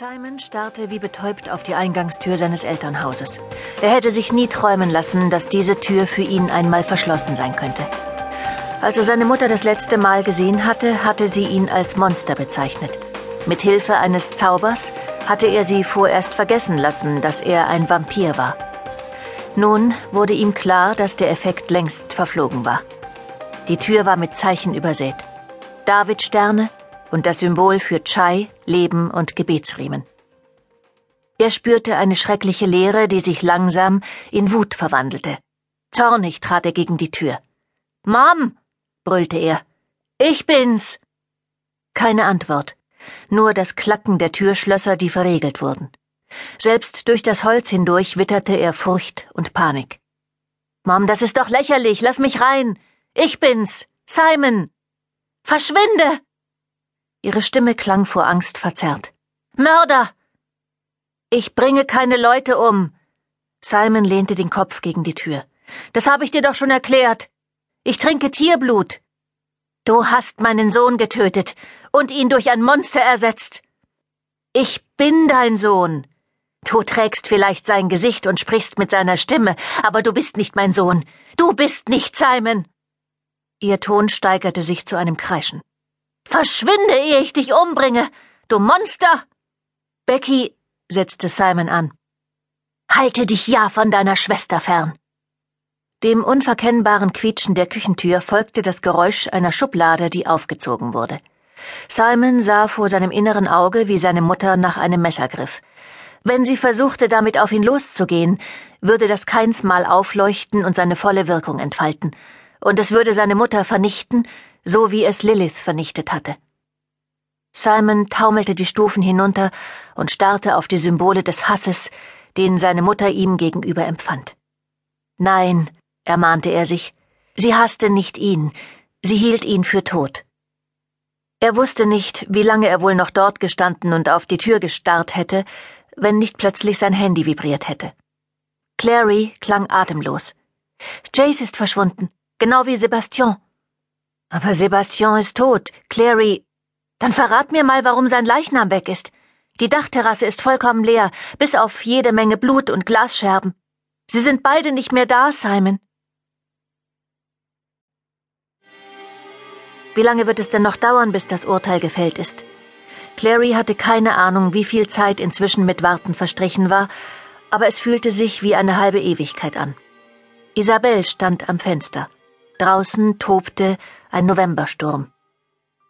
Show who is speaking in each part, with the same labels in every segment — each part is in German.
Speaker 1: Simon starrte wie betäubt auf die Eingangstür seines Elternhauses. Er hätte sich nie träumen lassen, dass diese Tür für ihn einmal verschlossen sein könnte. Als er seine Mutter das letzte Mal gesehen hatte, hatte sie ihn als Monster bezeichnet. Mit Hilfe eines Zaubers hatte er sie vorerst vergessen lassen, dass er ein Vampir war. Nun wurde ihm klar, dass der Effekt längst verflogen war. Die Tür war mit Zeichen übersät. Davidsterne, und das Symbol für Chai, Leben und Gebetsriemen. Er spürte eine schreckliche Leere, die sich langsam in Wut verwandelte. Zornig trat er gegen die Tür. Mom, brüllte er. Ich bin's. Keine Antwort, nur das Klacken der Türschlösser, die verriegelt wurden. Selbst durch das Holz hindurch witterte er Furcht und Panik. Mom, das ist doch lächerlich, lass mich rein. Ich bin's, Simon. Verschwinde! Ihre Stimme klang vor Angst verzerrt. Mörder! Ich bringe keine Leute um. Simon lehnte den Kopf gegen die Tür. Das habe ich dir doch schon erklärt. Ich trinke Tierblut. Du hast meinen Sohn getötet und ihn durch ein Monster ersetzt. Ich bin dein Sohn. Du trägst vielleicht sein Gesicht und sprichst mit seiner Stimme, aber du bist nicht mein Sohn. Du bist nicht Simon. Ihr Ton steigerte sich zu einem Kreischen. Verschwinde, ehe ich dich umbringe, du Monster! Becky, setzte Simon an. Halte dich ja von deiner Schwester fern. Dem unverkennbaren Quietschen der Küchentür folgte das Geräusch einer Schublade, die aufgezogen wurde. Simon sah vor seinem inneren Auge, wie seine Mutter nach einem Messer griff. Wenn sie versuchte, damit auf ihn loszugehen, würde das keinsmal aufleuchten und seine volle Wirkung entfalten, und es würde seine Mutter vernichten, so wie es Lilith vernichtet hatte. Simon taumelte die Stufen hinunter und starrte auf die Symbole des Hasses, den seine Mutter ihm gegenüber empfand. Nein, ermahnte er sich, sie hasste nicht ihn, sie hielt ihn für tot. Er wusste nicht, wie lange er wohl noch dort gestanden und auf die Tür gestarrt hätte, wenn nicht plötzlich sein Handy vibriert hätte. Clary klang atemlos. Jace ist verschwunden, genau wie Sebastian. Aber Sebastian ist tot. Clary. Dann verrat mir mal, warum sein Leichnam weg ist. Die Dachterrasse ist vollkommen leer, bis auf jede Menge Blut und Glasscherben. Sie sind beide nicht mehr da, Simon. Wie lange wird es denn noch dauern, bis das Urteil gefällt ist? Clary hatte keine Ahnung, wie viel Zeit inzwischen mit Warten verstrichen war, aber es fühlte sich wie eine halbe Ewigkeit an. Isabel stand am Fenster. Draußen tobte ein Novembersturm.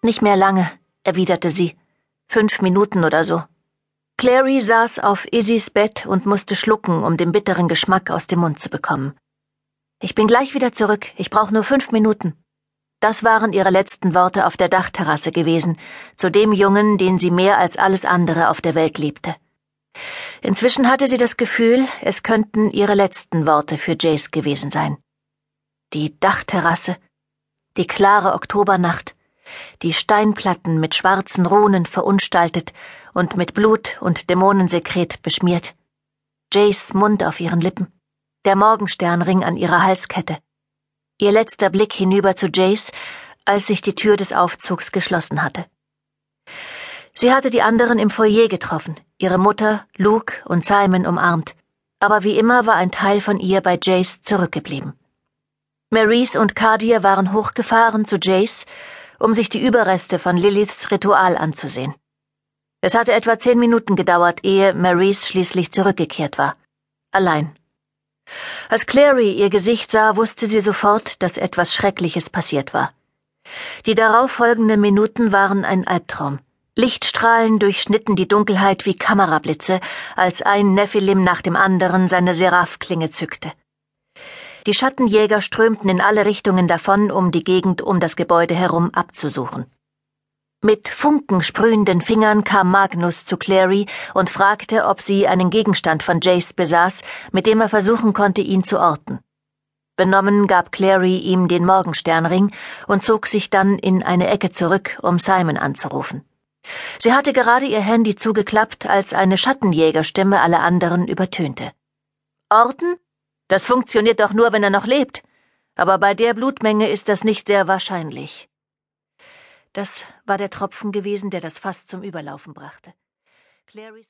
Speaker 1: Nicht mehr lange, erwiderte sie. Fünf Minuten oder so. Clary saß auf Isis Bett und musste schlucken, um den bitteren Geschmack aus dem Mund zu bekommen. Ich bin gleich wieder zurück, ich brauche nur fünf Minuten. Das waren ihre letzten Worte auf der Dachterrasse gewesen, zu dem Jungen, den sie mehr als alles andere auf der Welt liebte. Inzwischen hatte sie das Gefühl, es könnten ihre letzten Worte für Jace gewesen sein die Dachterrasse, die klare Oktobernacht, die Steinplatten mit schwarzen Runen verunstaltet und mit Blut und Dämonensekret beschmiert, Jays Mund auf ihren Lippen, der Morgensternring an ihrer Halskette, ihr letzter Blick hinüber zu Jace, als sich die Tür des Aufzugs geschlossen hatte. Sie hatte die anderen im Foyer getroffen, ihre Mutter, Luke und Simon umarmt, aber wie immer war ein Teil von ihr bei Jace zurückgeblieben. Maurice und Cardia waren hochgefahren zu Jace, um sich die Überreste von Liliths Ritual anzusehen. Es hatte etwa zehn Minuten gedauert, ehe Maurice schließlich zurückgekehrt war. Allein. Als Clary ihr Gesicht sah, wusste sie sofort, dass etwas Schreckliches passiert war. Die darauf folgenden Minuten waren ein Albtraum. Lichtstrahlen durchschnitten die Dunkelheit wie Kamerablitze, als ein Nephilim nach dem anderen seine Seraphklinge zückte. Die Schattenjäger strömten in alle Richtungen davon, um die Gegend um das Gebäude herum abzusuchen. Mit funkensprühenden Fingern kam Magnus zu Clary und fragte, ob sie einen Gegenstand von Jace besaß, mit dem er versuchen konnte, ihn zu orten. Benommen gab Clary ihm den Morgensternring und zog sich dann in eine Ecke zurück, um Simon anzurufen. Sie hatte gerade ihr Handy zugeklappt, als eine Schattenjägerstimme alle anderen übertönte. Orten? Das funktioniert doch nur, wenn er noch lebt. Aber bei der Blutmenge ist das nicht sehr wahrscheinlich. Das war der Tropfen gewesen, der das Fass zum Überlaufen brachte. Clarys